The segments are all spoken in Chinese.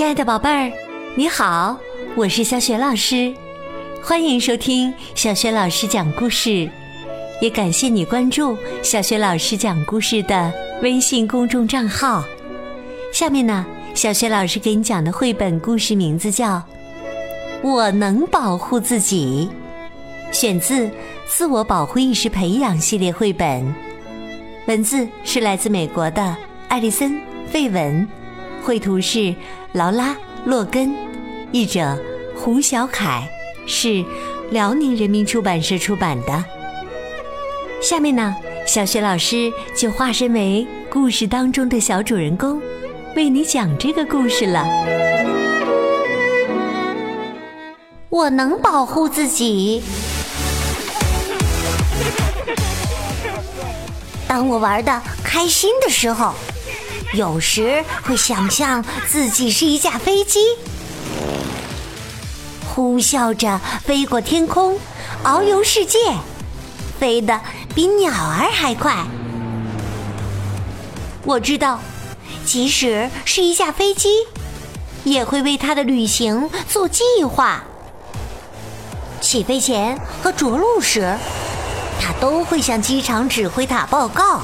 亲爱的宝贝儿，你好，我是小雪老师，欢迎收听小雪老师讲故事，也感谢你关注小雪老师讲故事的微信公众账号。下面呢，小雪老师给你讲的绘本故事名字叫《我能保护自己》，选自《自我保护意识培养》系列绘本，文字是来自美国的艾丽森·费文。绘图是劳拉·洛根，译者胡小凯，是辽宁人民出版社出版的。下面呢，小雪老师就化身为故事当中的小主人公，为你讲这个故事了。我能保护自己。当我玩的开心的时候。有时会想象自己是一架飞机，呼啸着飞过天空，遨游世界，飞得比鸟儿还快。我知道，即使是一架飞机，也会为它的旅行做计划。起飞前和着陆时，它都会向机场指挥塔报告。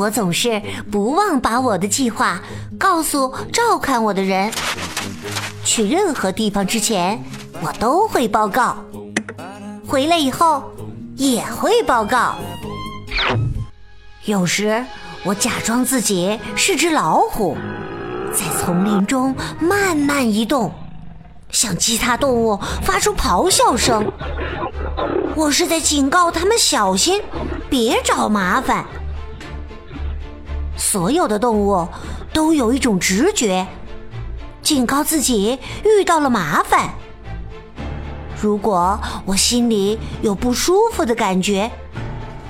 我总是不忘把我的计划告诉照看我的人。去任何地方之前，我都会报告；回来以后也会报告。有时我假装自己是只老虎，在丛林中慢慢移动，向其他动物发出咆哮声。我是在警告他们小心，别找麻烦。所有的动物都有一种直觉，警告自己遇到了麻烦。如果我心里有不舒服的感觉，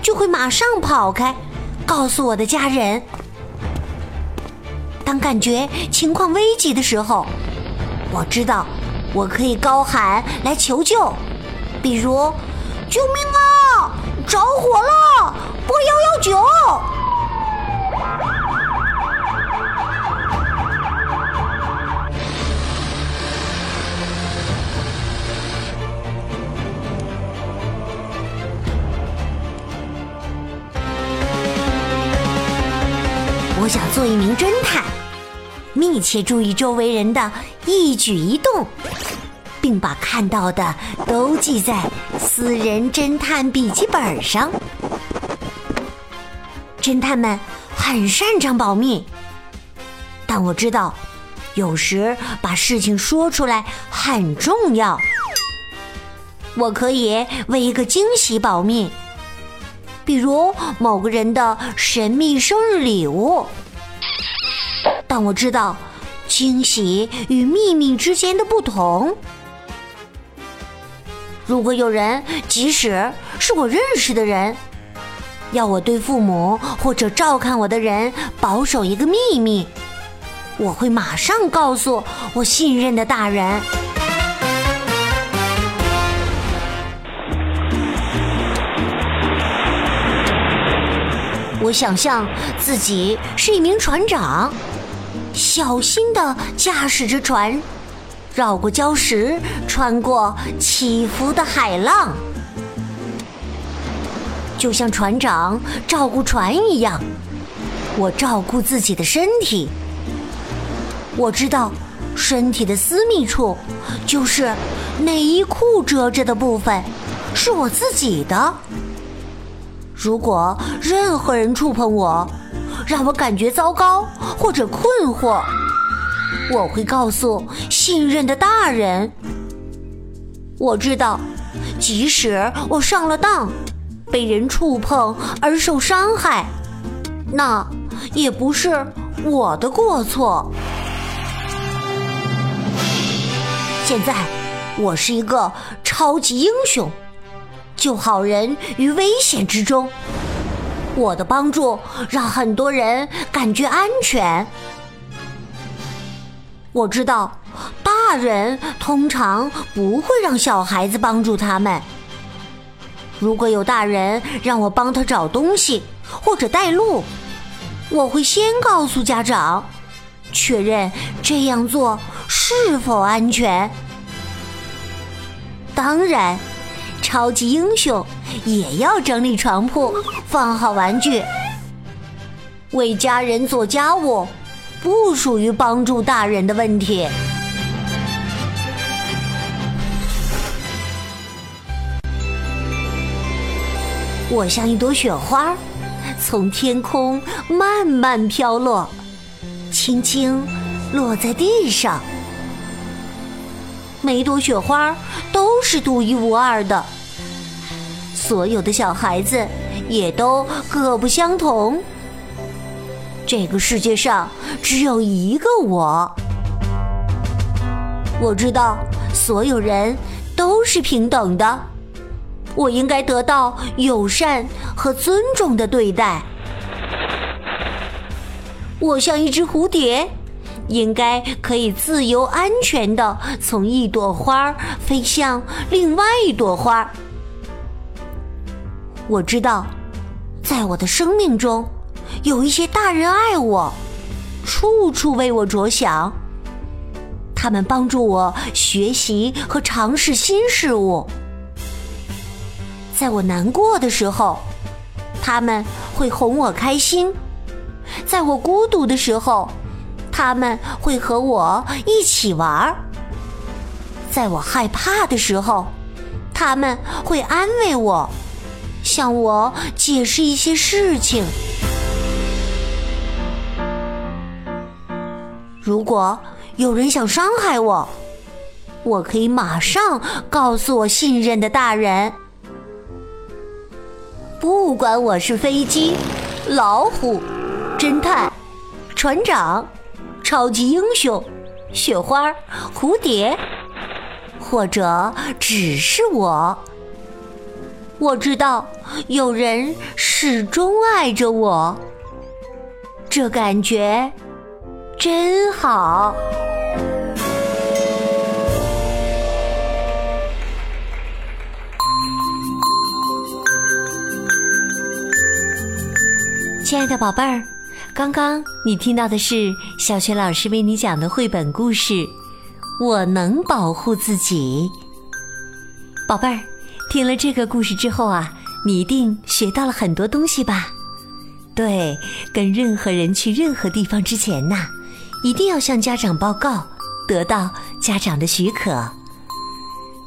就会马上跑开，告诉我的家人。当感觉情况危急的时候，我知道我可以高喊来求救，比如“救命啊，着火了，拨幺幺九”。想做一名侦探，密切注意周围人的一举一动，并把看到的都记在私人侦探笔记本上。侦探们很擅长保密，但我知道，有时把事情说出来很重要。我可以为一个惊喜保密。比如某个人的神秘生日礼物，但我知道惊喜与秘密之间的不同。如果有人，即使是我认识的人，要我对父母或者照看我的人保守一个秘密，我会马上告诉我信任的大人。我想象自己是一名船长，小心地驾驶着船，绕过礁石，穿过起伏的海浪，就像船长照顾船一样，我照顾自己的身体。我知道，身体的私密处，就是内衣裤遮着的部分，是我自己的。如果任何人触碰我，让我感觉糟糕或者困惑，我会告诉信任的大人。我知道，即使我上了当，被人触碰而受伤害，那也不是我的过错。现在，我是一个超级英雄。救好人于危险之中，我的帮助让很多人感觉安全。我知道，大人通常不会让小孩子帮助他们。如果有大人让我帮他找东西或者带路，我会先告诉家长，确认这样做是否安全。当然，超级英雄也要整理床铺，放好玩具，为家人做家务，不属于帮助大人的问题。我像一朵雪花，从天空慢慢飘落，轻轻落在地上。每朵雪花都是独一无二的，所有的小孩子也都各不相同。这个世界上只有一个我，我知道所有人都是平等的。我应该得到友善和尊重的对待。我像一只蝴蝶，应该可以自由安全的从一朵花飞向另外一朵花。我知道，在我的生命中，有一些大人爱我，处处为我着想。他们帮助我学习和尝试新事物。在我难过的时候，他们会哄我开心；在我孤独的时候，他们会和我一起玩儿；在我害怕的时候，他们会安慰我，向我解释一些事情。如果有人想伤害我，我可以马上告诉我信任的大人。不管我是飞机、老虎、侦探、船长、超级英雄、雪花、蝴蝶，或者只是我，我知道有人始终爱着我，这感觉真好。亲爱的宝贝儿，刚刚你听到的是小雪老师为你讲的绘本故事《我能保护自己》。宝贝儿，听了这个故事之后啊，你一定学到了很多东西吧？对，跟任何人去任何地方之前呐，一定要向家长报告，得到家长的许可。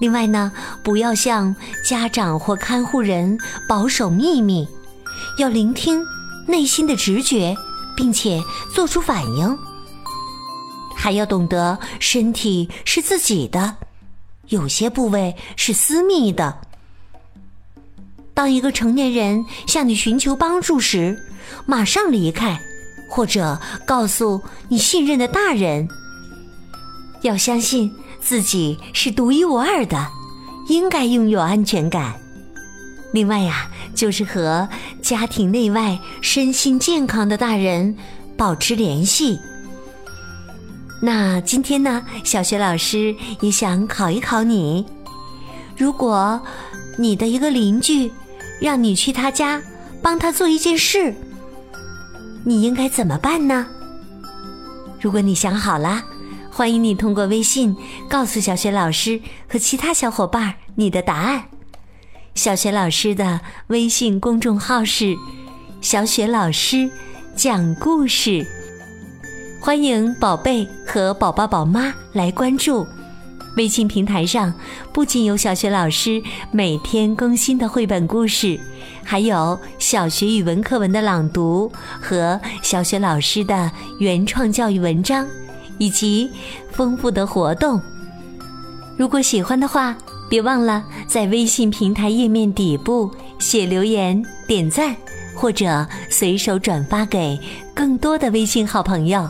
另外呢，不要向家长或看护人保守秘密，要聆听。内心的直觉，并且做出反应，还要懂得身体是自己的，有些部位是私密的。当一个成年人向你寻求帮助时，马上离开，或者告诉你信任的大人。要相信自己是独一无二的，应该拥有安全感。另外呀，就是和家庭内外身心健康的大人保持联系。那今天呢，小学老师也想考一考你：如果你的一个邻居让你去他家帮他做一件事，你应该怎么办呢？如果你想好了，欢迎你通过微信告诉小雪老师和其他小伙伴你的答案。小雪老师的微信公众号是“小雪老师讲故事”，欢迎宝贝和宝宝宝妈来关注。微信平台上不仅有小学老师每天更新的绘本故事，还有小学语文课文的朗读和小学老师的原创教育文章，以及丰富的活动。如果喜欢的话，别忘了在微信平台页面底部写留言、点赞，或者随手转发给更多的微信好朋友。